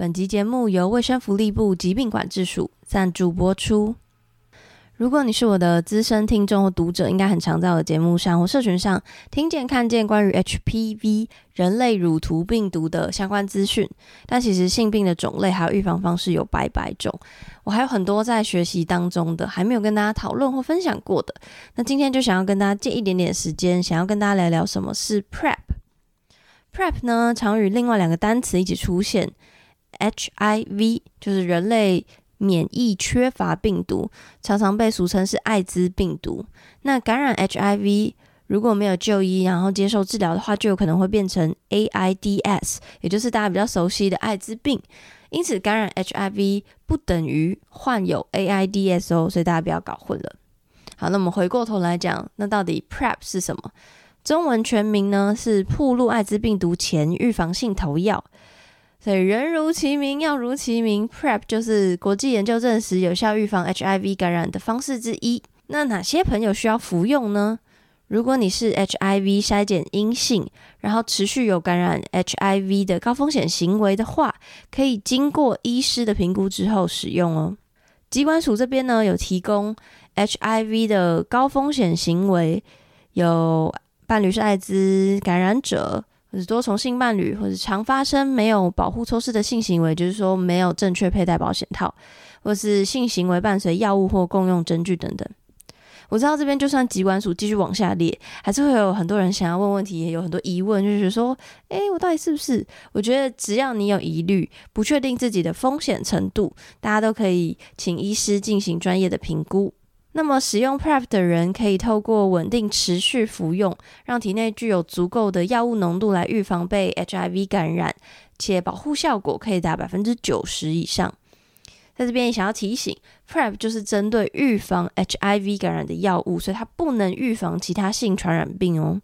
本集节目由卫生福利部疾病管制署赞助播出。如果你是我的资深听众或读者，应该很常在我的节目上或社群上听见、看见关于 HPV 人类乳突病毒的相关资讯。但其实性病的种类还有预防方式有百百种，我还有很多在学习当中的，还没有跟大家讨论或分享过的。那今天就想要跟大家借一点点时间，想要跟大家聊聊什么是 PrEP。PrEP 呢，常与另外两个单词一起出现，HIV 就是人类。免疫缺乏病毒常常被俗称是艾滋病毒。那感染 HIV 如果没有就医，然后接受治疗的话，就有可能会变成 AIDS，也就是大家比较熟悉的艾滋病。因此，感染 HIV 不等于患有 AIDS 哦，所以大家不要搞混了。好，那我们回过头来讲，那到底 PrEP 是什么？中文全名呢是铺路艾滋病毒前预防性投药。所以人如其名，药如其名，PrEP 就是国际研究证实有效预防 HIV 感染的方式之一。那哪些朋友需要服用呢？如果你是 HIV 筛检阴性，然后持续有感染 HIV 的高风险行为的话，可以经过医师的评估之后使用哦。机关署这边呢有提供 HIV 的高风险行为，有伴侣是艾滋感染者。或者多重性伴侣，或者常发生没有保护措施的性行为，就是说没有正确佩戴保险套，或是性行为伴随药物或共用针具等等。我知道这边就算疾管署继续往下列，还是会有很多人想要问问题，也有很多疑问，就是说，诶，我到底是不是？我觉得只要你有疑虑，不确定自己的风险程度，大家都可以请医师进行专业的评估。那么，使用 PrEP 的人可以透过稳定持续服用，让体内具有足够的药物浓度来预防被 HIV 感染，且保护效果可以达百分之九十以上。在这边也想要提醒，PrEP 就是针对预防 HIV 感染的药物，所以它不能预防其他性传染病哦。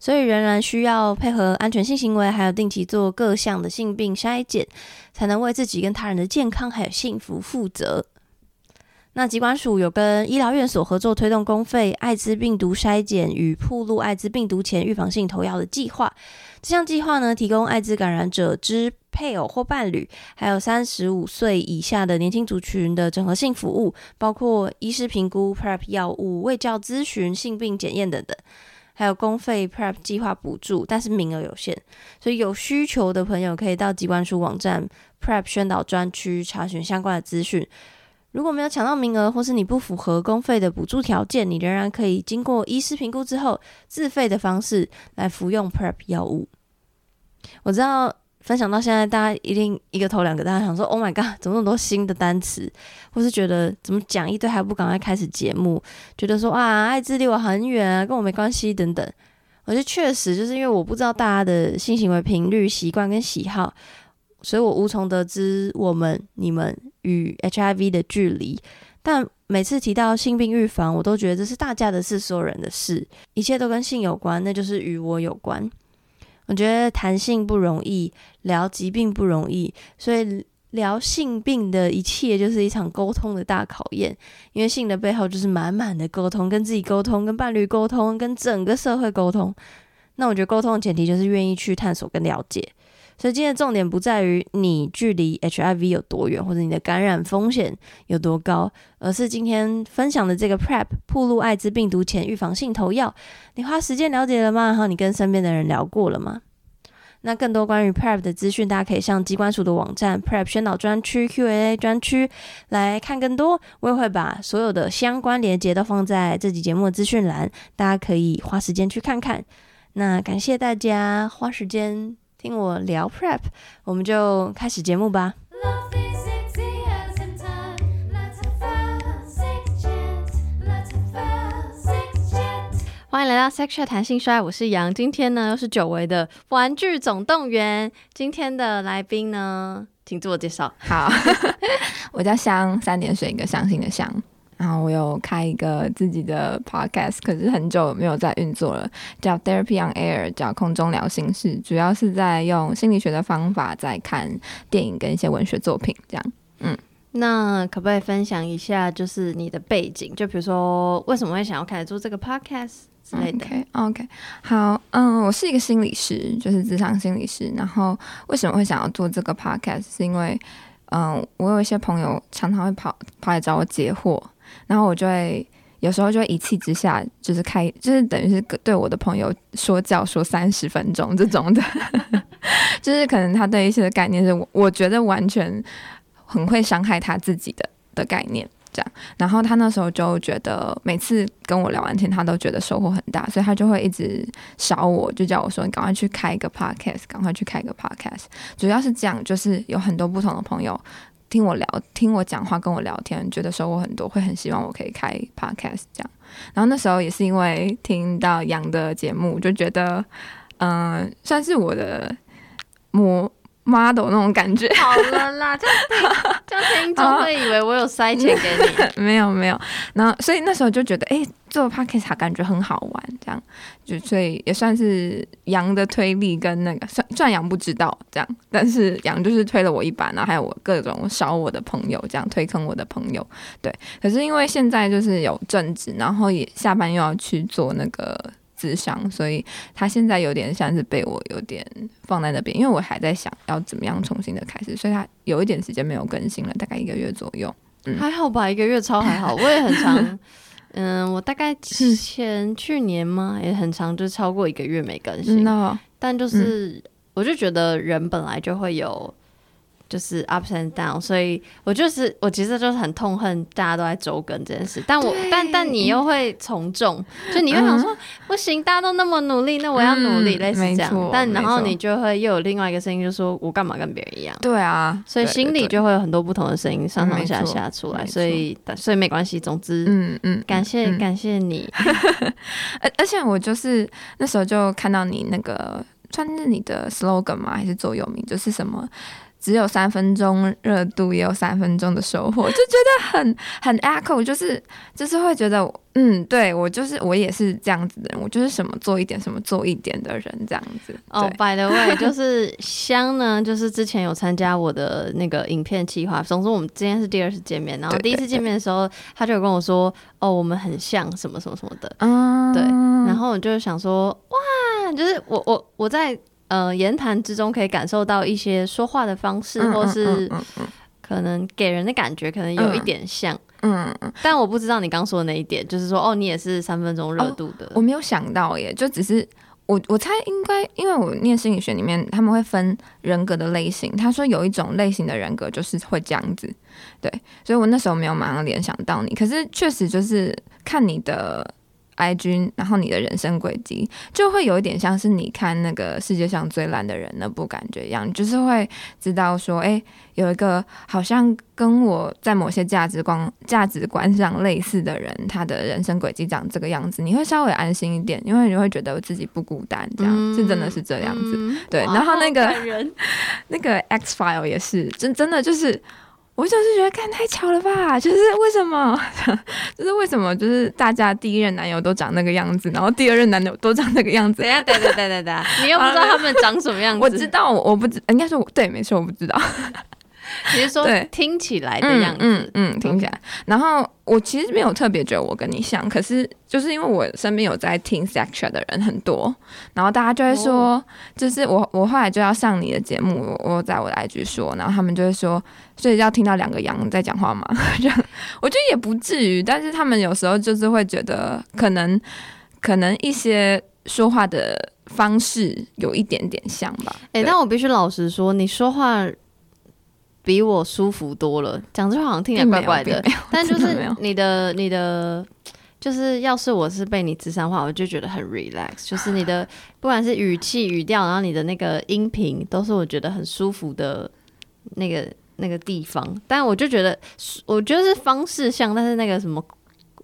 所以仍然需要配合安全性行为，还有定期做各项的性病筛检，才能为自己跟他人的健康还有幸福负责。那疾管署有跟医疗院所合作推动公费艾滋病毒筛检与铺路艾滋病毒前预防性投药的计划。这项计划呢，提供艾滋感染者之配偶或伴侣，还有三十五岁以下的年轻族群的整合性服务，包括医师评估、PrEP 药物、卫教咨询、性病检验等等，还有公费 PrEP 计划补助，但是名额有限，所以有需求的朋友可以到疾管署网站 PrEP 宣导专区查询相关的资讯。如果没有抢到名额，或是你不符合公费的补助条件，你仍然可以经过医师评估之后，自费的方式来服用 PrEP 药物。我知道分享到现在，大家一定一个头两个，大家想说：“Oh my god，怎么那么多新的单词？”或是觉得怎么讲一堆还不赶快开始节目？觉得说啊，艾滋离我很远啊，跟我没关系等等。我觉得确实就是因为我不知道大家的性行为频率、习惯跟喜好。所以我无从得知我们、你们与 HIV 的距离，但每次提到性病预防，我都觉得这是大家的事，所有人的事，一切都跟性有关，那就是与我有关。我觉得谈性不容易，聊疾病不容易，所以聊性病的一切就是一场沟通的大考验，因为性的背后就是满满的沟通，跟自己沟通，跟伴侣沟通，跟整个社会沟通。那我觉得沟通的前提就是愿意去探索跟了解。所以今天的重点不在于你距离 HIV 有多远，或者你的感染风险有多高，而是今天分享的这个 PrEP 铺路艾滋病毒前预防性投药，你花时间了解了吗？然后你跟身边的人聊过了吗？那更多关于 PrEP 的资讯，大家可以上机关署的网站 PrEP 宣导专区 Q&A 专区来看更多。我也会把所有的相关连接都放在这集节目的资讯栏，大家可以花时间去看看。那感谢大家花时间。听我聊 prep，我们就开始节目吧。欢迎来到 Sex Chat 谈性衰，我是杨。今天呢又是久违的玩具总动员。今天的来宾呢，请自我介绍。好，我叫香，三点水一个相信的香。然后我有开一个自己的 podcast，可是很久没有在运作了，叫 Therapy on Air，叫空中聊心事，主要是在用心理学的方法在看电影跟一些文学作品，这样。嗯那可不可以分享一下，就是你的背景？就比如说，为什么会想要开始做这个 podcast 之类的？OK，OK，好，嗯，我是一个心理师，就是职场心理师。然后为什么会想要做这个 podcast？是因为，嗯，我有一些朋友常常会跑跑来找我解惑，然后我就会有时候就会一气之下，就是开，就是等于是对我的朋友说教说三十分钟这种的，就是可能他对一些概念是我我觉得完全很会伤害他自己的的概念。这样，然后他那时候就觉得每次跟我聊完天，他都觉得收获很大，所以他就会一直找我，就叫我说：“你赶快去开一个 podcast，赶快去开一个 podcast。”主要是这样，就是有很多不同的朋友听我聊，听我讲话，跟我聊天，觉得收获很多，会很希望我可以开 podcast 这样。然后那时候也是因为听到杨的节目，就觉得，嗯、算是我的模 model 那种感觉。好了啦，这样听这样听众会以为我有塞钱给你。没有没有，然后所以那时候就觉得，哎、做 podcast 感觉很好玩，这样就所以也算是羊的推力跟那个，算算羊不知道这样，但是羊就是推了我一把，然后还有我各种烧我的朋友这样推坑我的朋友，对。可是因为现在就是有正职，然后也下班又要去做那个。智商，所以他现在有点像是被我有点放在那边，因为我还在想要怎么样重新的开始，所以他有一点时间没有更新了，大概一个月左右。嗯还好吧，一个月超还好，我也很长。嗯，我大概前去年吗，也很长，就超过一个月没更新。那但就是，我就觉得人本来就会有就是 ups and down，所以我就是我其实就是很痛恨大家都在周更这件事。但我但但你又会从众，就你会想说、不行，大家都那么努力，那我要努力，嗯类似这样。但然后你就会又有另外一个声音，就说我干嘛跟别人一样？对啊，所以心里就会有很多不同的声音上上下下出来，所以所以没关系。总之，嗯嗯，感谢、嗯感谢你。而而且我就是那时候就看到你那个算是你的 slogan 吗？还是座右铭？就是什么？只有三分钟热度，也有三分钟的收获，就觉得很很 echo，就是就是会觉得，嗯，对我就是我也是这样子的人，我就是什么做一点，什么做一点的人，这样子。哦、对 b y the way，就是香呢，就是之前有参加我的那个影片计划。总之，我们今天是第二次见面，然后第一次见面的时候，他就有跟我说：“哦，我们很像什么什么什么的。嗯，对然后我就想说：“哇，就是我我我在呃言谈之中可以感受到一些说话的方式，嗯或是可能给人的感觉可能有一点像。嗯，但我不知道你刚说的那一点，就是说，哦，你也是三分钟热度的。我没有想到耶，就只是我我猜应该，因为我念心理学里面他们会分人格的类型，他说有一种类型的人格就是会这样子，对，所以我那时候没有马上联想到你，可是确实就是看你的。IG，然后你的人生轨迹就会有一点像是你看那个世界上最烂的人那部感觉一样，就是会知道说，哎、有一个好像跟我在某些价值观价值观上类似的人，他的人生轨迹长这个样子，你会稍微安心一点，因为你会觉得自己不孤单，这样、是真的是这样子。嗯对然后那个人 那个 X File 也是，真真的就是。我就是觉得，看太巧了吧？就是为什么？就是为什么？就是大家第一任男友都长那个样子，然后第二任男友都长那个样子等一。下，等等等等等，你又不知道 他们长什么样子。我知道，我我不知，应该说我对，没错，我不知道。你是说对听起来的嗯样子？嗯嗯，听起来。然后我其实没有特别觉得我跟你像，可是就是因为我身边有在听 Section 的人很多，然后大家就会说，哦就是我我后来就要上你的节目，我我在我的 IG 说，然后他们就会说，所以要听到两个羊在讲话吗？这样我觉得也不至于，但是他们有时候就是会觉得可能可能一些说话的方式有一点点像吧。哎、对但我必须老实说，你说话比我舒服多了。讲这话好像听起来怪怪的，但就是你的你的，就是要是我是被你智商化，我就觉得很 relax，就是你的不管是语气、语调，然后你的那个音频，都是我觉得很舒服的那个那个地方。但我就觉得，我觉得是方式像，但是那个什么。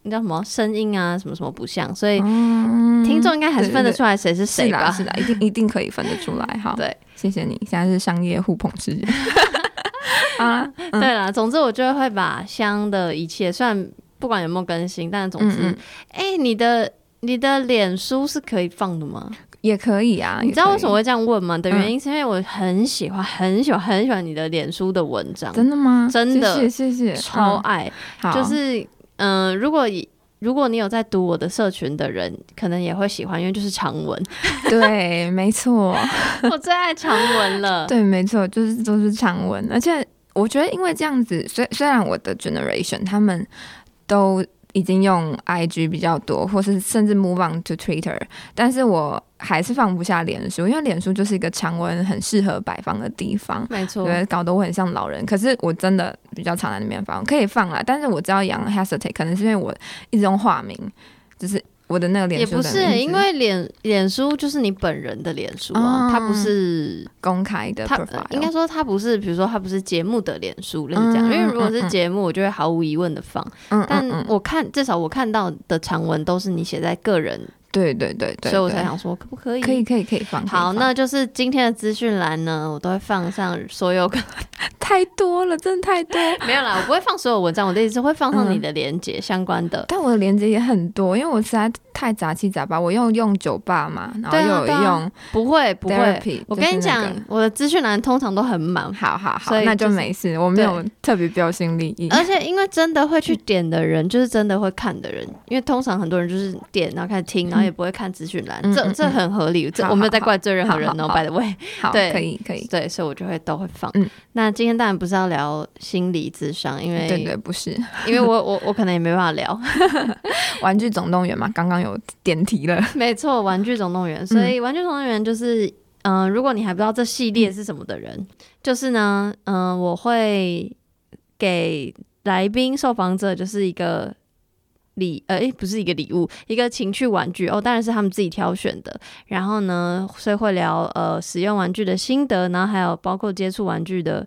那叫什么声音啊，什么什么不像，所以听众应该还是分得出来谁是谁吧？是啦是啦，一定一定可以分得出来。好，对，谢谢你，现在是商业互捧时间。好 啦，嗯对了，总之我就会把香的一切，虽然不管有没有更新，但总之，嗯哎、你的你的脸书是可以放的吗？也可以啊。你知道为什么么？会这样问吗？的嗯原因是因为我很喜欢、很喜欢、很喜欢你的脸书的文章，真的吗？真的谢谢谢谢，嗯超爱。好，就是嗯、呃如果以如果你有在读我的社群的人，可能也会喜欢，因为就是长文，对，没错，我最爱长文了。对，没错，就是都是长文，而且我觉得因为这样子，虽虽然我的 generation 他们都已经用 IG 比较多，或是甚至 move on to Twitter，但是我还是放不下脸书，因为脸书就是一个常温很适合摆放的地方。没错，对，搞得我很像老人。可是我真的比较常在那边放，可以放啦。但是我知道养 hesitate，可能是因为我一直用化名，就是我的那个脸书也不是、因为脸脸书就是你本人的脸书啊，哦它不是公开的它、应该说它不是，比如说它不是节目的脸书，类似这样。嗯因为如果是节目，我就会毫无疑问的放。嗯，但我看至少我看到的长文都是你写在个人，对对对对，所以我对才想说可不可以？可以可以可以放。好，那就是今天的资讯栏呢，我都会放上所有 太多了，真的太多。没有啦，我不会放所有文章，我的意思是会放上嗯你的连接相关的。但我的连接也很多，因为我实在太杂七杂八。我又用酒吧嘛，然后又用不会不会，我跟你讲那个，我的资讯栏通常都很满，好好好，那所以就就没事，我没有特别标新立异。而且因为真的会去点的人，就是真的会看的人，因为通常很多人就是点然后开始听，然后也不会看资讯栏，这这很合理，这我没有在怪罪任何人哦好好，by the way。好，对可以可以。对，所以我就会都会放。嗯那今天当然不是要聊心理智商，因为对对，不是 因为我我我可能也没办法聊。《玩具总动员》嘛，刚刚有点题了。没错，《玩具总动员》，所以《玩具总动员》就是，嗯、如果你还不知道这系列是什么的人，就是呢，嗯、我会给来宾受访者就是一个礼，呃，诶不是一个礼物，一个情趣玩具哦，当然是他们自己挑选的。然后呢，所以会聊呃使用玩具的心得，然后还有包括接触玩具的。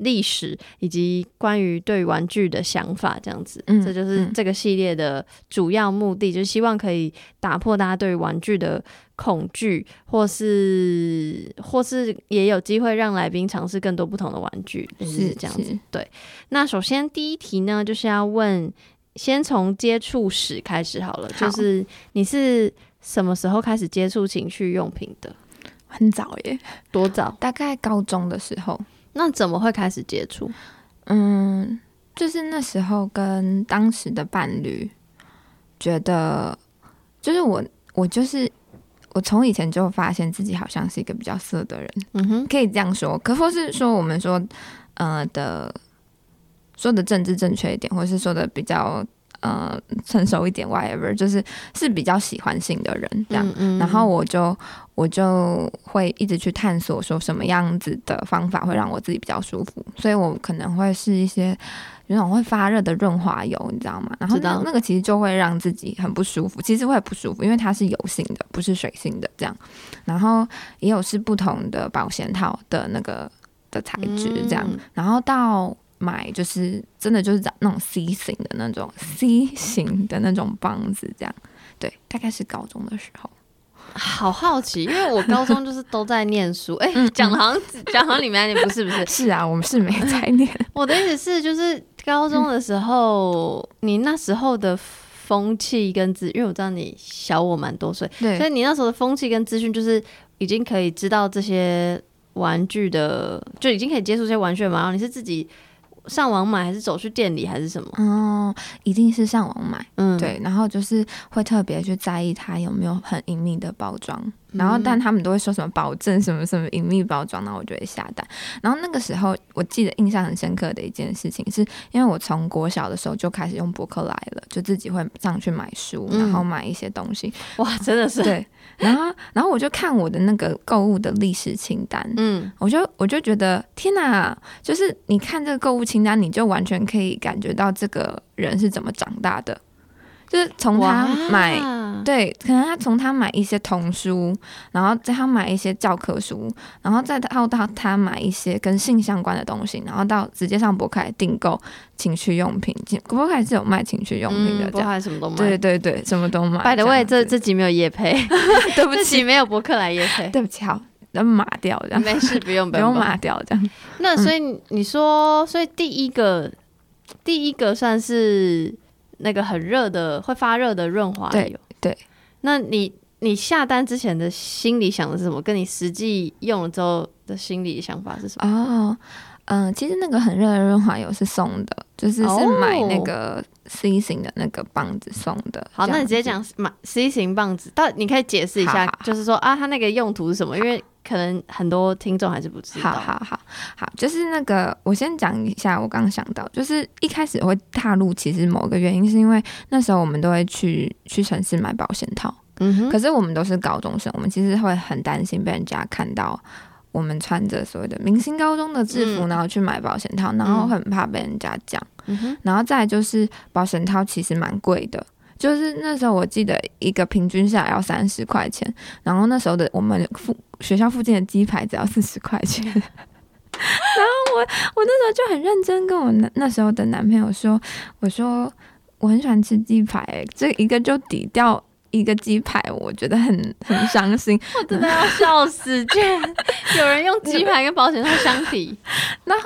历史以及关于对于玩具的想法，这样子，嗯这就是嗯这个系列的主要目的，就是希望可以打破大家对于玩具的恐惧，或是或是也有机会让来宾尝试更多不同的玩具，就是这样子。对，那首先第一题呢，就是要问，先从接触史开始好了，好就是你是什么时候开始接触情趣用品的？很早耶，多早？大概高中的时候，那怎么会开始接触？嗯，就是那时候跟当时的伴侣觉得，就是我我就是我从以前就发现自己好像是一个比较色的人，嗯哼，可以这样说，可或是说我们说呃的说的政治正确一点，或是说的比较呃成熟一点，whatever，就是是比较喜欢性的人这样。嗯然后我就我就会一直去探索，说什么样子的方法会让我自己比较舒服，所以我可能会试一些那种会发热的润滑油，你知道吗？然后那那个其实就会让自己很不舒服，其实会不舒服，因为它是油性的，不是水性的这样。然后也有是不同的保险套的那个的材质这样，嗯然后到。买就是真的就是找那种 C 型的那种 C 型的那种棒子，这样对，大概是高中的时候。好好奇，因为我高中就是都在念书，哎、嗯讲的好像讲好像里面不是不是，是啊，我们是没在念。我的意思是，就是高中的时候，你那时候的风气跟资，因为我知道你小我蛮多岁，所，以你那时候的风气跟资讯，就是已经可以知道这些玩具的，就已经可以接触这些玩具了嘛。然后你是自己上网买，还是走去店里，还是什么？哦，一定是上网买，嗯，对，然后就是会特别去在意它有没有很隐秘的包装，嗯然后但他们都会说什么保证什么什么隐秘包装，然后我就会下单。然后那个时候我记得印象很深刻的一件事情，是因为我从国小的时候就开始用博客来了，就自己会上去买书，嗯然后买一些东西，哇，真的是，对，然后然后我就看我的那个购物的历史清单，嗯，我就我就觉得天哪，就是你看这个购物清单，你就完全可以感觉到这个人是怎么长大的，就是从他买。哇对，可能他从他买一些童书，然后在他买一些教科书，然后再到到他买一些跟性相关的东西，然后到直接上博客来订购情趣用品，博客来是有卖情趣用品的，嗯，不这样。还什么都卖。对对对，什么都卖。By the way，这这集没有夜配，对不这集起，没有博客来夜配，对不起，好，要码掉这样，没事，不用不用码掉这样。那所以你你说，所以第一个第一个算是那个很热的会发热的润滑对油，对。那你你下单之前的心里想的是什么？跟你实际用了之后的心理想法是什么？哦，嗯、其实那个很热的润滑油是送的，就是是哦买那个 C 型的那个棒子送的。好，那你直接讲买 C 型棒子，到你可以解释一下好好，好就是说啊，它那个用途是什么？因为可能很多听众还是不知道。好好好好，就是那个，我先讲一下，我刚刚想到，就是一开始会踏入，其实某个原因是因为那时候我们都会去去城市买保险套，嗯哼，可是我们都是高中生，我们其实会很担心被人家看到我们穿着所谓的明星高中的制服，嗯。然后去买保险套，然后很怕被人家讲。然后再就是保险套其实蛮贵的，就是那时候我记得一个平均下来要三十块钱，然后那时候的我们附学校附近的鸡排只要四十块钱。然后我我那时候就很认真跟我那那时候的男朋友说，我说我很喜欢吃鸡排、欸，这一个就抵掉一个鸡排，我觉得很很伤心。我真的要笑死！居然有人用鸡排跟保险套相比，然后，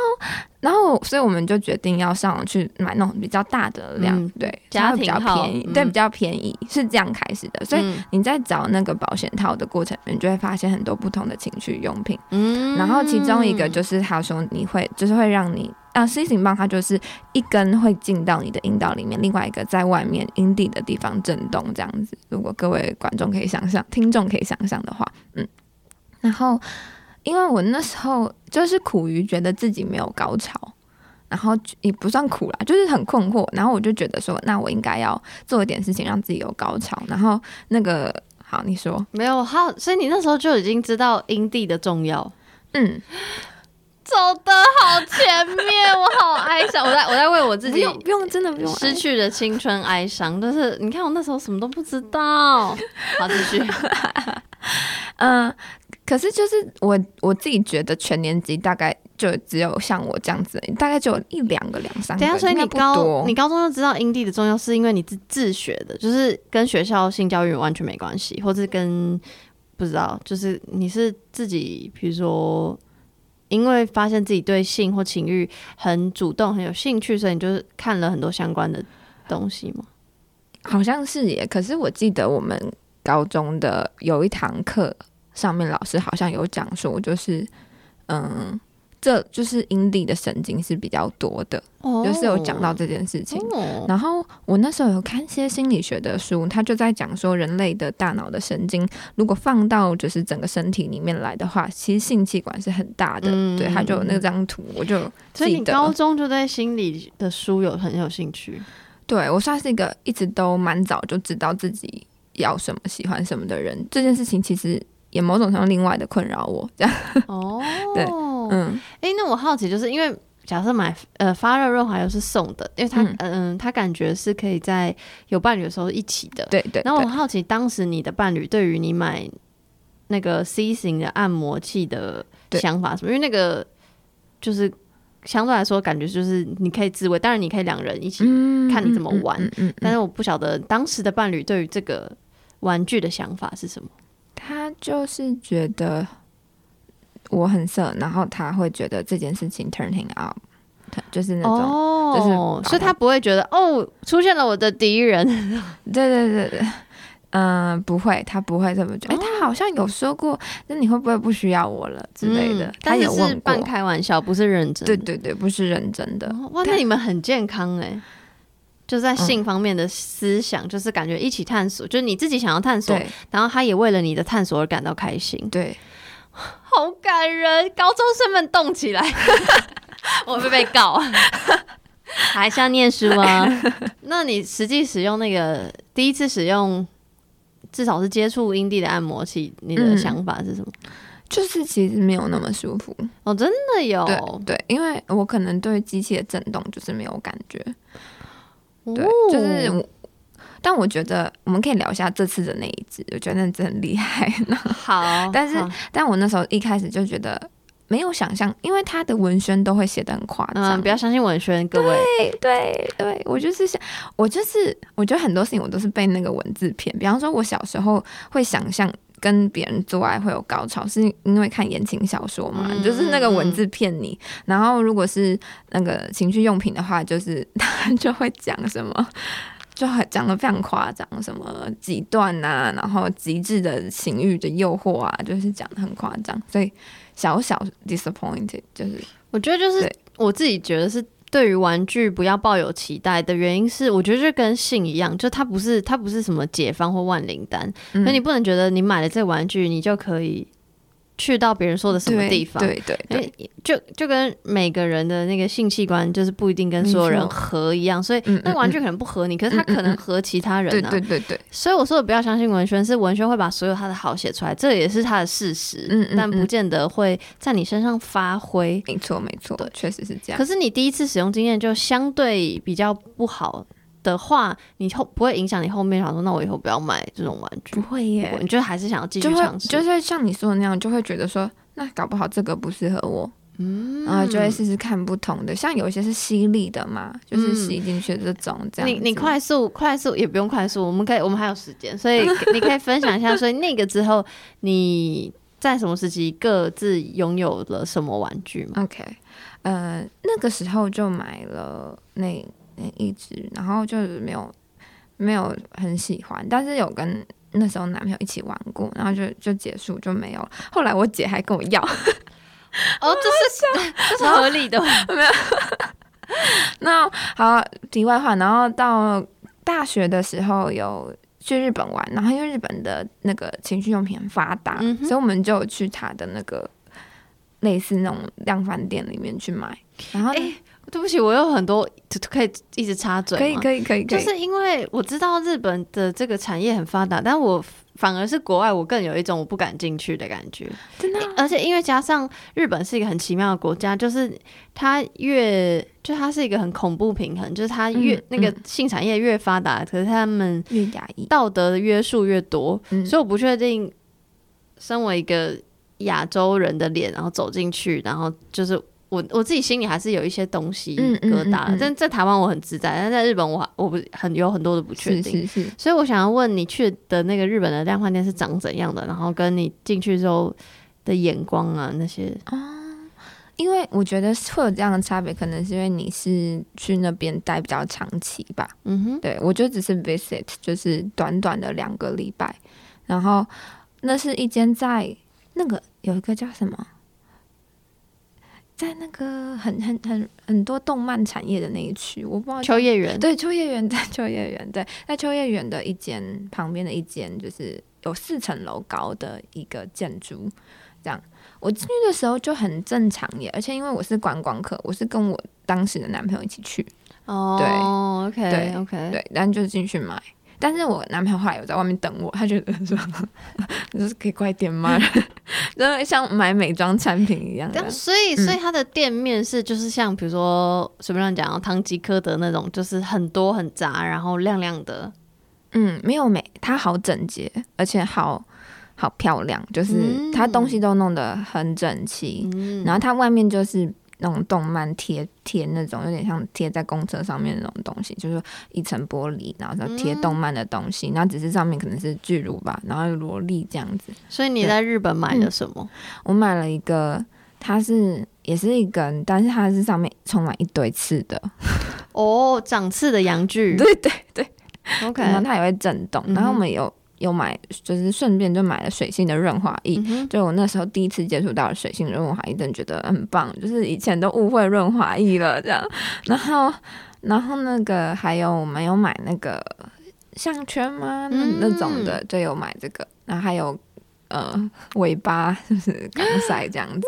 所以我们就决定要上网去买那种比较大的量，嗯对，家它会比较便宜，嗯对，比较便宜，是这样开始的。所以嗯你在找那个保险套的过程，你就会发现很多不同的情趣用品。嗯然后其中一个就是他说你会，就是会让你啊，C 型棒它就是一根会进到你的阴道里面，另外一个在外面阴蒂的地方震动这样子。如果各位观众可以想象，听众可以想象的话，嗯，然后因为我那时候就是苦于觉得自己没有高潮。然后也不算苦啦，就是很困惑。然后我就觉得说，那我应该要做一点事情让自己有高潮。然后那个，好，你说，没有好，所以你那时候就已经知道阴蒂的重要，嗯，走的好前面，我好哀伤。我在我在为我自己不用不用，真的不用失去的青春哀伤，但是你看我那时候什么都不知道。好，继续。嗯，可是就是我我自己觉得全年级大概就只有像我这样子，大概就有一两个、两三个，等一下，所以你高你高中就知道阴蒂的重要，是因为你自自学的，就是跟学校性教育完全没关系，或是跟不知道，就是你是自己，比如说。因为发现自己对性或情欲很主动、很有兴趣，所以你就是看了很多相关的东西吗？好像是耶。可是我记得我们高中的有一堂课上面老师好像有讲说，就是嗯，这就是阴蒂的神经是比较多的，哦就是有讲到这件事情。哦，然后我那时候有看一些心理学的书，他就在讲说，人类的大脑的神经如果放到就是整个身体里面来的话，其实性器官是很大的。嗯对，他就有那张图，我就所以你高中就对心理的书有很有兴趣。对我算是一个一直都蛮早就知道自己要什么、喜欢什么的人。这件事情其实也某种程度另外的困扰我，这样，哦，对嗯，嗯哎、那我好奇，就是因为假设买呃发热润滑油是送的，因为它嗯。嗯、它感觉是可以在有伴侣的时候一起的。对对然后我很好奇，当时你的伴侣对于你买那个 C 型的按摩器的想法什么？因为那个就是相对来说，感觉就是你可以自慰，当然你可以两人一起，嗯看你怎么玩嗯嗯嗯。但是我不晓得当时的伴侣对于这个玩具的想法是什么。他就是觉得我很色，然后他会觉得这件事情 turning out，他就是那种。哦，就是所以他不会觉得哦，出现了我的敌人。对对对对，嗯、不会，他不会这么觉得。哎、他好像有说过，那你会不会不需要我了之类的？嗯他也是半。开玩笑，不是认真。对对对，不是认真的。哦哇，那你们很健康哎、就在性方面的思想，就是感觉一起探索，就是你自己想要探索，然后他也为了你的探索而感到开心，对，好感人！高中生们动起来，我会被告，还是要念书吗？那你实际使用那个第一次使用，至少是接触阴蒂的按摩器，你的嗯想法是什么？就是其实没有那么舒服。哦，真的有，对对，因为我可能对机器的震动就是没有感觉。对，哦就是我。但我觉得我们可以聊一下这次的那一支，我觉得那真厉害。好，但是但我那时候一开始就觉得没有想象，因为他的文宣都会写的很夸张。嗯，不要相信文宣，各位。对对对，我就是想，我就是我觉得很多事情我都是被那个文字骗。比方说，我小时候会想象跟别人做爱会有高潮，是因为看言情小说嘛，嗯就是那个文字骗你。然后如果是那个情趣用品的话，就是他 就会讲什么。就很讲的非常夸张，什么极端啊，然后极致的情欲的诱惑啊，就是讲的很夸张，所以小小 disappointed 就是我觉得就是我自己觉得是对于玩具不要抱有期待的原因是，我觉得就跟性一样，就它不是它不是什么解放或万灵丹，嗯所以你不能觉得你买了这个玩具，你就可以去到别人说的什么地方。对对对，就就跟每个人的那个性器官就是不一定跟所有人合一样，所以嗯那玩具可能不合你，可是它可能合其他人对啊。对对对，所以我说的不要相信文轩，是文轩会把所有他的好写出来，这也是他的事实，嗯嗯但不嗯见得会在你身上发挥。没错没错对，确实是这样可。是你第一次使用经验就相对比较不好的话，你后不会影响你后面想说，那我以后不要买这种玩具不。会耶，你就还是想要继续尝试，就是像你说的那样，就会觉得说，那搞不好这个不适合我，嗯然后就会试试看不同的。像有一些是吸力的嘛，就是吸进去这种这样子。你你快速快速也不用快速，我们可以我们还有时间，所以 你可以分享一下，所以那个之后你在什么时期各自拥有了什么玩具吗？OK，呃，那个时候就买了那那一直，然后就是没有没有很喜欢，但是有跟那时候男朋友一起玩过，然后就就结束就没有了。后来我姐还跟我要，哦，这是这是合理的，没 有那好，题外话，然后到大学的时候有去日本玩，然后因为日本的那个情趣用品很发达，嗯所以我们就去他的那个类似那种量贩店里面去买，然后对不起，我有很多可以一直插嘴，可以可以可以，就是因为我知道日本的这个产业很发达，但我反而是国外，我更有一种我不敢进去的感觉。真的？啊、而且因为加上日本是一个很奇妙的国家，就是它越就它是一个很恐怖平衡，就是它越、嗯那个嗯性产业越发达，可是他们越压抑，道德的约束越多，嗯。所以我不确定身为一个亚洲人的脸，然后走进去，然后就是。我我自己心里还是有一些东西疙瘩的，嗯嗯但在台湾我很自在，但在日本我我不很有很多的不确定。是是，所以我想要问你去的那个日本的量贩店是长怎样的，然后跟你进去之后的眼光啊那些，因为我觉得会有这样的差别，可能是因为你是去那边待比较长期吧。嗯哼，对我就只是 visit，就是短短的两个礼拜，然后那是一间在那个有一个叫什么，在那个很很很很多动漫产业的那一区，我不知道秋叶原，对秋叶原 在秋叶原对，在秋叶原的一间旁边的一间就是有四层楼高的一个建筑，这样。我进去的时候就很正常耶，而且因为我是观光客，我是跟我当时的男朋友一起去，哦，OK 对 OK，对，然后就进去买。但是我男朋友后来有在外面等我，他觉得说，就是可以快点吗？然后像买美妆产品一样所以嗯所以它的店面是就是像比如说随便乱讲，唐吉诃德那种，就是很多很杂，然后亮亮的，嗯，没有美，它好整洁，而且好好漂亮，就是嗯。它东西都弄得很整齐，嗯，然后它外面就是那种动漫贴贴那种，有点像贴在公车上面那种东西，就是一层玻璃，然后再贴动漫的东西，然后只是上面可能是巨乳吧，然后有萝莉这样子。所以你在日本买了什么？我买了一个，它是也是一根，但是它是上面充满一堆刺的，哦，长刺的阳具，对对对，，OK，然后它也会震动，然后我们有有买，就是顺便就买了水性的润滑液。嗯，就我那时候第一次接触到水性润滑液，真的觉得很棒，就是以前都误会润滑液了这样。然后，然后那个还有我们有买那个项圈吗？那嗯那种的，就有买这个。然后还有呃尾巴，就是刚塞 这样子。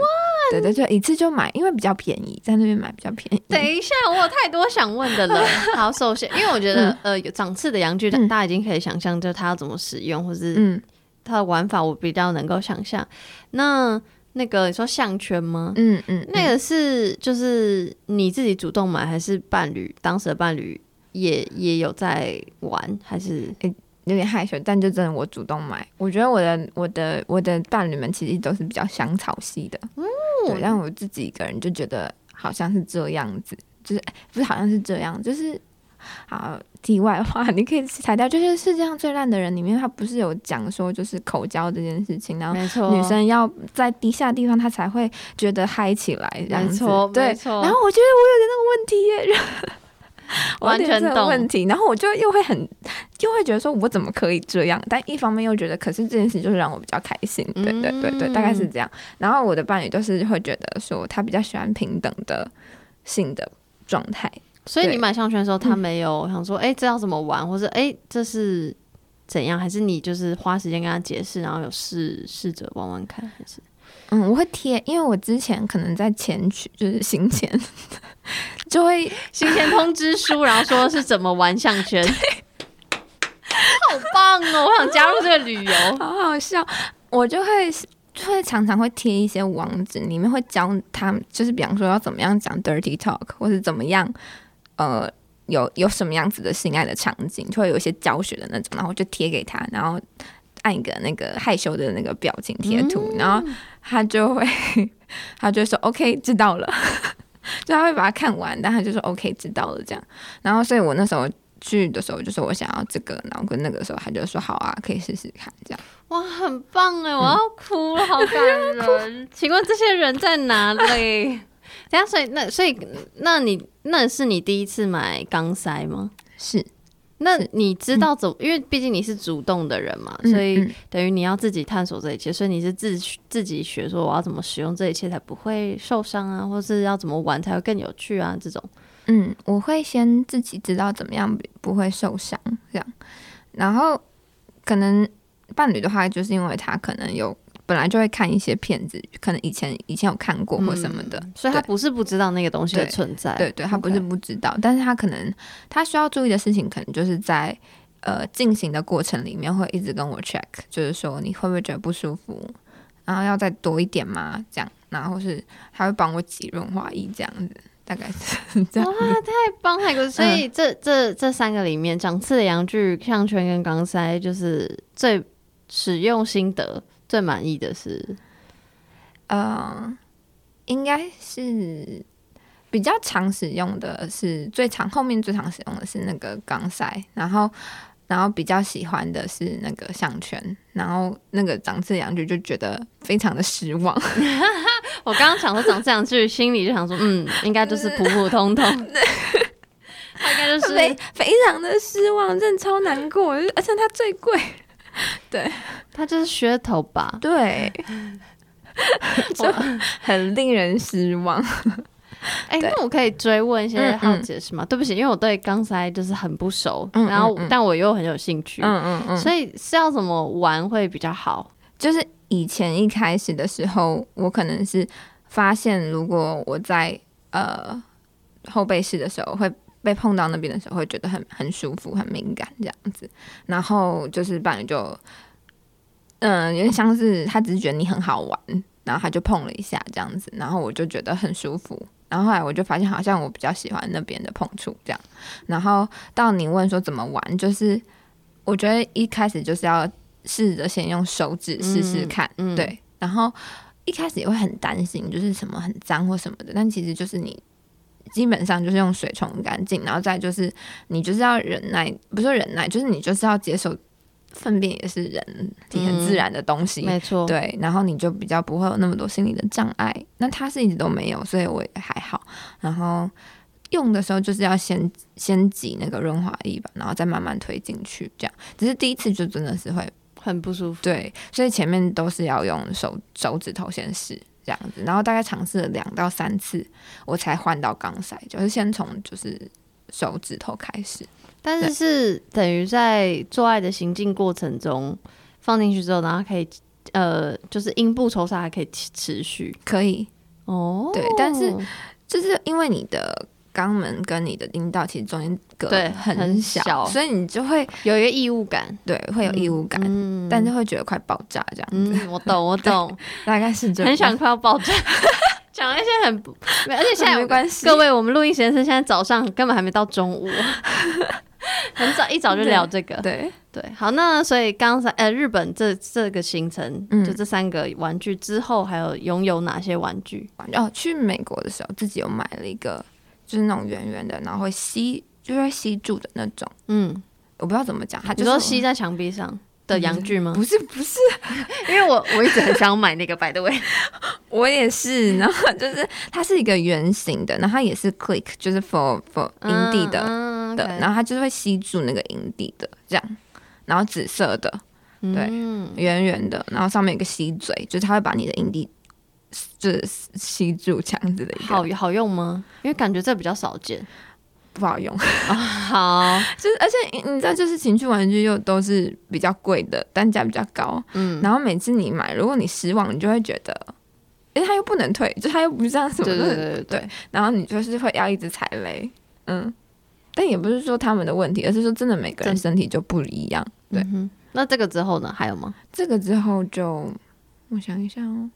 对对，就一次就买，因为比较便宜，在那边买比较便宜。等一下，我有太多想问的了。好，首先，因为我觉得，呃，有长刺的羊具，嗯大家已经可以想象，就是它要怎么使用，或是嗯它的玩法，我比较能够想象。那那个你说项圈吗？嗯嗯，那个是就是你自己主动买，还是伴侣当时的伴侣也也有在玩，还是有点害羞，但就真的我主动买。我觉得我的我的我的伴侣们其实都是比较香草系的，对，但我自己一个人就觉得好像是这样子，就是哎不是好像是这样，就是好。题外话，你可以裁掉，就是世界上最烂的人里面，他不是有讲说就是口交这件事情，然后，女生要在低下地方，她才会觉得嗨起来，这样子没错，对。然后我觉得我有点那个问题耶，完全懂问题，然后我就又会很，又会觉得说我怎么可以这样？但一方面又觉得，可是这件事就是让我比较开心，对对对对，大概是这样。然后我的伴侣就是会觉得说，他比较喜欢平等的性的状态。所以你买项圈的时候，他没有想说，哎、这要怎么玩，或者哎、诶这是怎样？还是你就是花时间跟他解释，然后有试试着玩玩看？还是嗯，我会贴，因为我之前可能在前去就是行前 就会行前通知书，然后说是怎么玩项圈？好棒哦！我想加入这个旅游。好好笑，我就会就会常常会贴一些网址，里面会教他们，就是比方说要怎么样讲 dirty talk，或是怎么样呃有有什么样子的性爱的场景，就会有一些教学的那种，然后就贴给他，然后按一个那个害羞的那个表情贴图，然后他就会 他就说 OK 知道了，就他会把它看完，但他就说 OK 知道了这样，然后所以我那时候。去的时候就说我想要这个，然后跟那个时候他就说好啊，可以试试看这样。哇，很棒哎！我要哭了，好感人。请问这些人在哪里？等一下，所以那所以那你那是你第一次买钢塞吗？是，那你知道怎么？因为毕竟你是主动的人嘛，嗯所以嗯等于你要自己探索这一切，所以你是自自己学说我要怎么使用这一切才不会受伤啊，或是要怎么玩才会更有趣啊？这种嗯，我会先自己知道怎么样不会受伤，这样，然后可能伴侣的话，就是因为他可能有本来就会看一些片子，可能以前以前有看过或什么的，所以他不是不知道那个东西的存在，对对，他不是不知道但是他可能他需要注意的事情，可能就是在呃进行的过程里面会一直跟我 check，就是说你会不会觉得不舒服，然后要再多一点吗？这样，然后是他会帮我挤润滑液这样子，大概是这样。哇，太棒太多！所以这、这这三个里面，长刺的阳具、项圈跟钢塞，就是最使用心得最满意的是，呃，应该是比较常使用的是最常后面最常使用的是那个钢塞，然后然后比较喜欢的是那个项圈，然后那个长刺阳具就觉得非常的失望。我刚刚想说长这样句，心里就想说，嗯，应该就是普普通通，他应该就是非非常的失望，真的超难过，而且它最贵。他就是噱头吧。对，就很令人失望。哎、对那我可以追问一些嗯好奇的事吗？对不起，因为我对刚才就是很不熟，嗯然后、但我又很有兴趣，嗯嗯嗯，所以是要怎么玩会比较好？就是以前一开始的时候，我可能是发现，如果我在呃后背式的时候会。被碰到那边的时候，会觉得很很舒服、很敏感这样子。然后就是伴侣就，嗯、有点像是他只是觉得你很好玩，然后他就碰了一下这样子，然后我就觉得很舒服。然后后来我就发现，好像我比较喜欢那边的碰触这样。然后到你问说怎么玩，就是我觉得一开始就是要试着先用手指试试看，嗯嗯对。然后一开始也会很担心，就是什么很脏或什么的，但其实就是你基本上就是用水冲干净，然后再就是你就是要忍耐，不是忍耐，就是你就是要接受粪便也是人体很自然的东西，没错，对，然后你就比较不会有那么多心理的障碍。那他是一直都没有，所以我也还好。然后用的时候就是要先先挤那个润滑液吧，然后再慢慢推进去，这样。只是第一次就真的是会很不舒服。对，所以前面都是要用手手指头先试这样子，然后大概尝试了两到三次，我才换到钢塞，就是先从就是手指头开始。但是是等于在做爱的行进过程中放进去之后，然后可以呃，就是阴部抽插还可以持持续可以，哦。对但是就是因为你的肛门跟你的阴道其实中间隔对很很小，所以你就会有一个异物感，对会有异物感，嗯。但就会觉得快爆炸这样子，嗯，我懂，我懂，大概是这样。很想快要爆炸。讲了一些很而且现在 没关系。各位，我们录音时间是现在早上，根本还没到中午，很早一早就聊这个。对，对，好，那所以刚才呃，日本这这个行程，嗯。就这三个玩具之后，还有拥有哪些玩具？哦，去美国的时候自己有买了一个，就是那种圆圆的，然后会吸，就是会吸住的那种。嗯，我不知道怎么讲，它就是说吸在墙壁上的洋具吗？不是不是，因为我我一直很想买那个百的味，我也是。然后就是它是一个圆形的，然后它也是 click，就是 for for 营地的的，然后它就是会吸住那个营地的这样，然后紫色的，对，圆圆的，然后上面有个吸嘴，就是它会把你的营地就是吸住这样子的。好好用吗？因为感觉这比较少见。不好用，好，就是而且你知道，就是情趣玩具又都是比较贵的，单价比较高，嗯，然后每次你买，如果你失望，你就会觉得，哎，他又不能退，就他又不是这样什么的，对对对对，然后你就是会要一直踩雷，嗯，但也不是说他们的问题，而是说真的每个人身体就不一样，对，那这个之后呢，还有吗？这个之后就我想一下哦。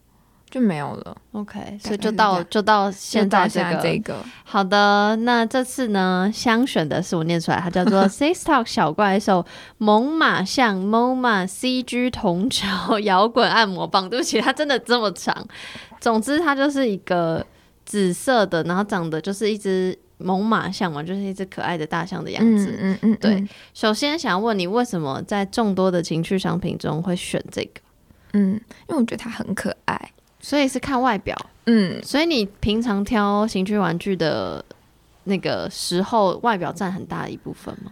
就没有了，OK，所以就到就到现在这个这个。好的，那这次呢，香选的是我念出来，它叫做 Six Talk 小怪兽猛犸象 MoMA CG 铜球摇滚按摩棒。对不起，它真的这么长。总之，它就是一个紫色的，然后长得就是一只猛犸象嘛，就是一只可爱的大象的样子。嗯嗯，对。首先想要问你，为什么在众多的情趣商品中会选这个？嗯，因为我觉得它很可爱。所以是看外表，嗯，所以你平常挑情趣玩具的那个时候，外表占很大的一部分吗？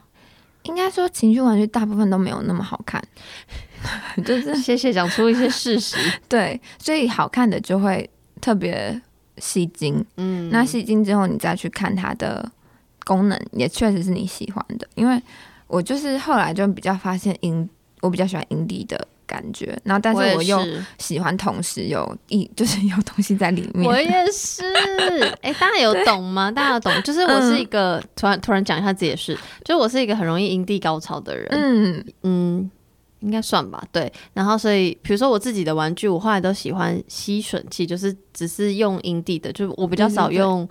应该说情趣玩具大部分都没有那么好看，就是谢谢讲出一些事实。对，所以好看的就会特别吸睛，嗯，那吸睛之后，你再去看它的功能，也确实是你喜欢的。因为我就是后来就比较发现，营我比较喜欢营地的。感觉，然后但是我又喜欢，同时有一 就是有东西在里面。我也是，哎，大家有懂吗？大家有懂？就是我是一个突然突然讲一下自己的事，就是我是一个很容易阴地高潮的人。嗯嗯，应该算吧。对，然后所以比如说我自己的玩具，我后来都喜欢吸吮器，就是只是用阴蒂的，就是我比较少用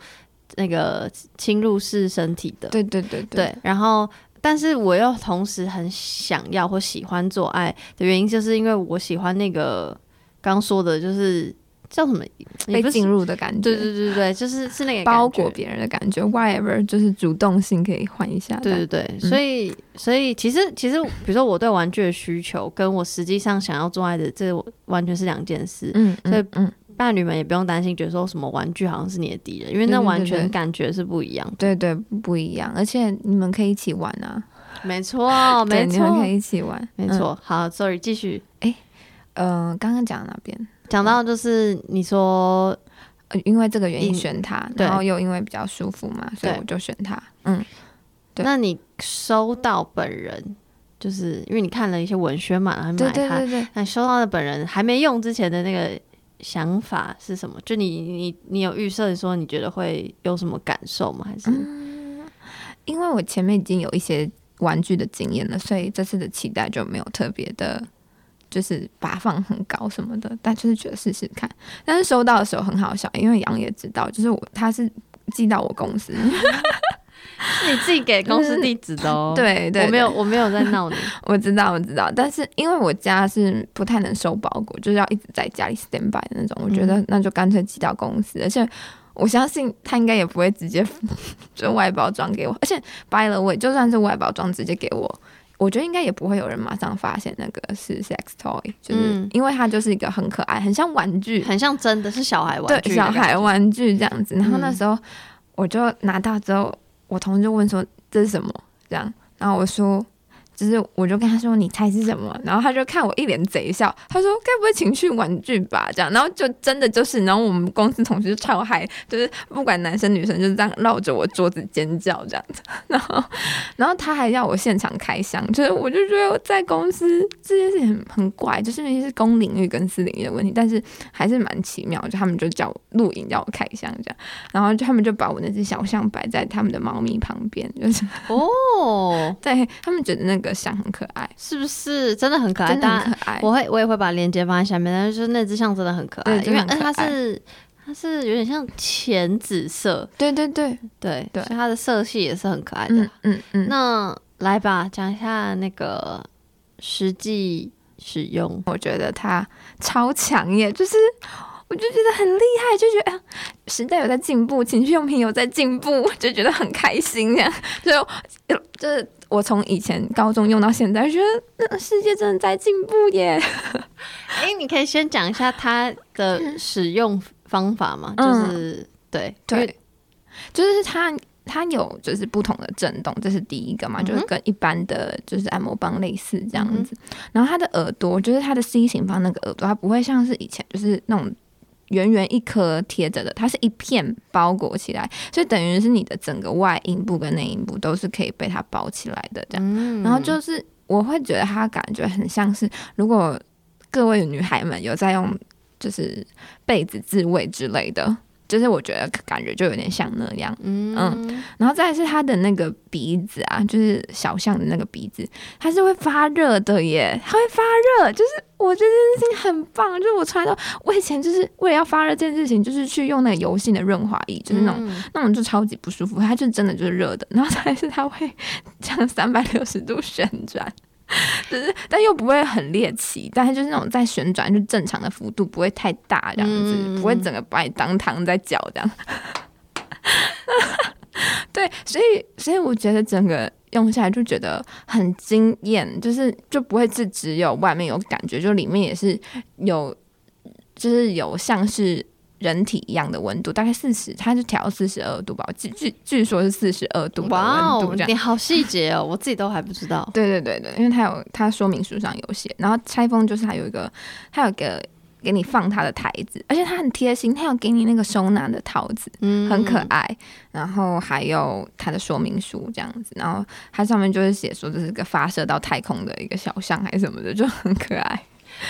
那个侵入式身体的。对对对对，然后。但是我又同时很想要或喜欢做爱的原因，就是因为我喜欢那个刚说的，就是叫什么被进入的感觉。对对对对，就是是那个包裹别人的感觉。Whatever，就是主动性可以换一下。对对对，所以所以其实其实，比如说我对玩具的需求，跟我实际上想要做爱的，这完全是两件事。嗯所以嗯。伴侣们也不用担心，觉得说什么玩具好像是你的敌人，因为那完全感觉是不一样。对对，不一样，而且你们可以一起玩啊。没错，没错，你们可以一起玩。没错，好，sorry，继续。哎，呃，刚刚讲哪边？讲到就是你说，因为这个原因选他，然后又因为比较舒服嘛，所以我就选他。嗯，对。那你收到本人，就是因为你看了一些文宣嘛，然后买它。对对对。那收到的本人还没用之前的那个。想法是什么？就你你你有预设说你觉得会有什么感受吗？还是因为我前面已经有一些玩具的经验了，所以这次的期待就没有特别的，就是把放很高什么的。但就是觉得试试看。但是收到的时候很好笑，因为杨也知道，就是我他是寄到我公司。是你自己给公司地址的哦。对对，我没有我没有在闹你。我知道我知道，但是因为我家是不太能收包裹，就是要一直在家里 stand by 的那种。我觉得那就干脆寄到公司，而且我相信他应该也不会直接 就外包装给我。而且 by the way，就算是外包装直接给我，我觉得应该也不会有人马上发现那个是 sex toy，就是因为它就是一个很可爱，很像玩具，很像真的是小孩玩具，小孩玩具这样子。然后那时候我就拿到之后。我同事就问说：“这是什么？”这样，然后我说。就是我就跟他说你猜是什么，然后他就看我一脸贼笑，他说该不会情趣玩具吧？这样，然后就真的就是，然后我们公司同事就超嗨，就是不管男生女生就是这样绕着我桌子尖叫这样子，然后然后他还要我现场开箱，就是我就觉得在公司这件事情很很怪，就是因为是公领域跟私领域的问题，但是还是蛮奇妙，就他们就叫我录影叫我开箱这样，然后就他们就把我那只小象摆在他们的猫咪旁边，就是哦，对他们觉得那。个象很可爱，是不是？真的很可爱，真的很可爱。我会，我也会把链接放在下面。但是，就是那只象真的很可爱，因为它是它是有点像浅紫色。对对对对对，所以它的色系也是很可爱的。嗯嗯。那来吧，讲一下那个实际使用。我觉得它超强耶，就是我就觉得很厉害，就觉得时代有在进步，情趣用品有在进步，就觉得很开心呀。就就是。我从以前高中用到现在，觉得那世界真的在进步耶。哎，你可以先讲一下它的使用方法吗？就是对对，就是它它有就是不同的震动，这是第一个嘛，就是跟一般的就是按摩棒类似这样子。然后它的耳朵，就是它的 C 型方那个耳朵，它不会像是以前就是那种。圆圆一颗贴着的，它是一片包裹起来，所以等于是你的整个外阴部跟内阴部都是可以被它包起来的这样。然后就是我会觉得它感觉很像是，如果各位女孩们有在用就是被子自慰之类的。就是我觉得感觉就有点像那样，嗯，然后再是他的那个鼻子啊，就是小象的那个鼻子，它是会发热的耶，它会发热，就是我觉得这件事情很棒，就是我从来都我以前就是为了要发热这件事情，就是去用那个油性的润滑液，就是那种那种就超级不舒服，它就真的就是热的，然后再是它会 这样三百六十度旋转。就是，但又不会很猎奇，但是就是那种在旋转，就正常的幅度不会太大，这样子不会整个把你当糖在搅这样。对，所以所以我觉得整个用下来就觉得很惊艳，就是就不会是只有外面有感觉，就里面也是有，就是有像是。人体一样的温度，大概四十，它是调四十二度吧？据据据说是四十二度的温度，这样。你好细节哦，我自己都还不知道。对对对对，因为它有它说明书上有写。然后拆封就是它有一个，它有个给你放它的台子，而且它很贴心，它有给你那个收纳的套子，嗯，很可爱。然后还有它的说明书这样子，然后它上面就是写说这是个发射到太空的一个小象还是什么的，就很可爱。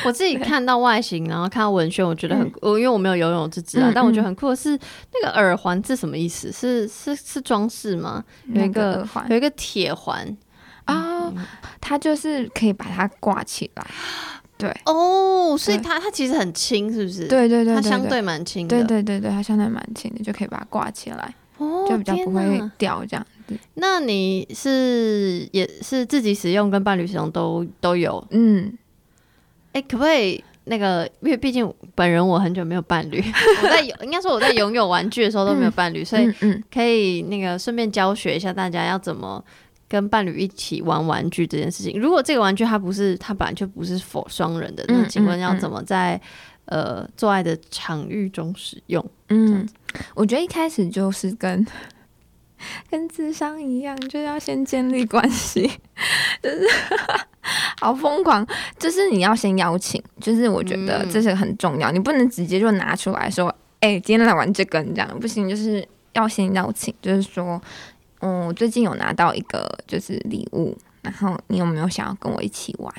我自己看到外形，然后看到文宣，我觉得很，我因为我没有游泳之知啊，但我觉得很酷的是那个耳环是什么意思？是是是装饰吗？有一个有一个铁环啊，它就是可以把它挂起来。对哦，所以它它其实很轻，是不是？对对对，它相对蛮轻的。对对对对，它相对蛮轻的，就可以把它挂起来，就比较不会掉这样。那你是也是自己使用跟伴侣使用都都有？嗯。哎，可不可以那个？因为毕竟本人我很久没有伴侣，我在有 应该说我在拥有玩具的时候都没有伴侣，所以可以那个顺便教学一下大家要怎么跟伴侣一起玩玩具这件事情。如果这个玩具它不是它本来就不是否双人的，那请问要怎么在呃做爱的场域中使用？嗯，我觉得一开始就是跟。跟智商一样，就要先建立关系，就是 好疯狂。就是你要先邀请，就是我觉得这是很重要，你不能直接就拿出来说，哎，今天来玩这个，你这样不行。就是要先邀请，就是说，嗯，我最近有拿到一个就是礼物，然后你有没有想要跟我一起玩？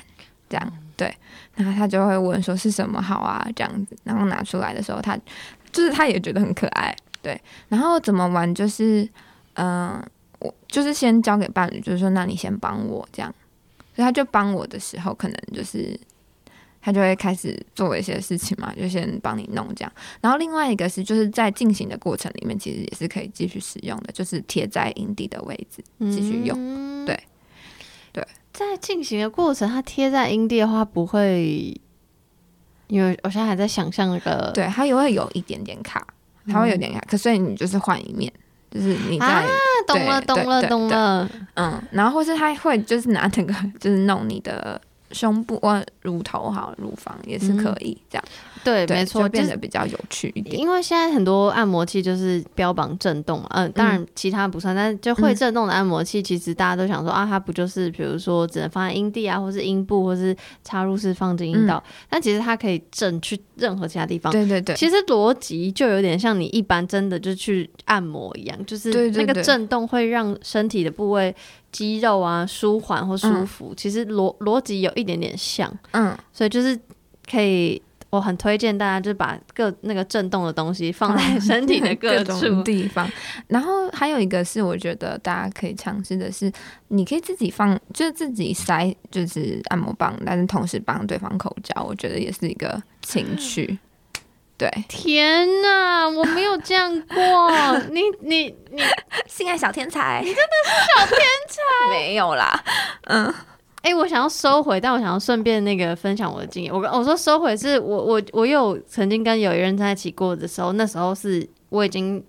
这样对，然后他就会问说是什么好啊，这样子，然后拿出来的时候，他就是他也觉得很可爱，对，然后怎么玩就是。嗯，我就是先交给伴侣，就是说，那你先帮我这样，所以他就帮我的时候，可能就是他就会开始做一些事情嘛，就先帮你弄这样。然后另外一个是，就是在进行的过程里面，其实也是可以继续使用的，就是贴在营地的位置继续用。对，对，在进行的过程，它贴在营地的话，不会，因为我现在还在想象那个，对，它也会有一点点卡，它会有点卡，可所以你就是换一面。就是你在懂了懂了懂了，嗯，然后或是他会就是拿整个 就是弄你的胸部啊乳头好乳房也是可以这样。对，没错，变得比较有趣一点。因为现在很多按摩器就是标榜震动嘛，嗯，当然其他不算，但是就会震动的按摩器，其实大家都想说啊，它不就是比如说只能放在阴蒂啊，或是阴部，或是插入式放进阴道，但其实它可以震去任何其他地方。对对对，其实逻辑就有点像你一般真的就去按摩一样，就是那个震动会让身体的部位肌肉啊舒缓或舒服，其实逻逻辑有一点点像，嗯，所以就是可以。我很推荐大家，就把各那个震动的东西放在身体的 各种地方。然后还有一个是，我觉得大家可以尝试的是，你可以自己放，就是自己塞，就是按摩棒，但是同时帮对方口交，我觉得也是一个情趣。对，天哪，我没有这样过。你你 你，性爱小天才，你真的是小天才。没有啦，嗯。哎，我想要收回，但我想要顺便那个分享我的经验。我我说收回是我我我有曾经跟有一人在一起过的时候，那时候是我已经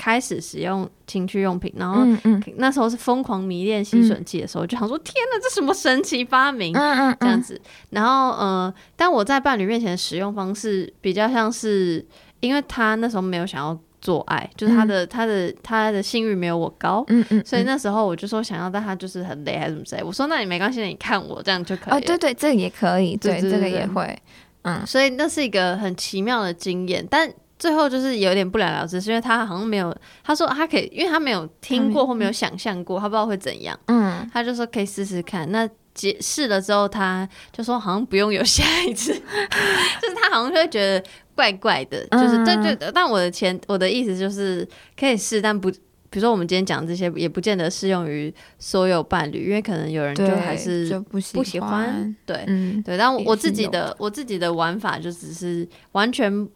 开始使用情趣用品，然后嗯嗯那时候是疯狂迷恋吸吮器的时候，就想说天哪，这什么神奇发明？嗯嗯这样子。然后呃，但我在伴侣面前的使用方式比较像是，因为他那时候没有想要做爱，就是他的、他的他的性欲没有我高。嗯嗯，所以那时候我就说想要，但他就是很累还是怎么之类。我说那你没关系，你看我这样就可以了。哦，对对，这个也可以，对，这个也会，嗯所以那是一个很奇妙的经验，但最后就是有点不了了之，是因为他好像没有，他说他可以，因为他没有听过或没有想象过，他不知道会怎样，嗯，他就说可以试试看。那解试了之后，他就说好像不用有下一次，就是他好像就会觉得怪怪的，就是嗯对对。但我的前我的意思就是可以试，但不。比如说，我们今天讲这些，也不见得适用于所有伴侣，因为可能有人就，还是就不喜不喜欢，对，嗯，对，但我我自己的我自己的玩法就只是完全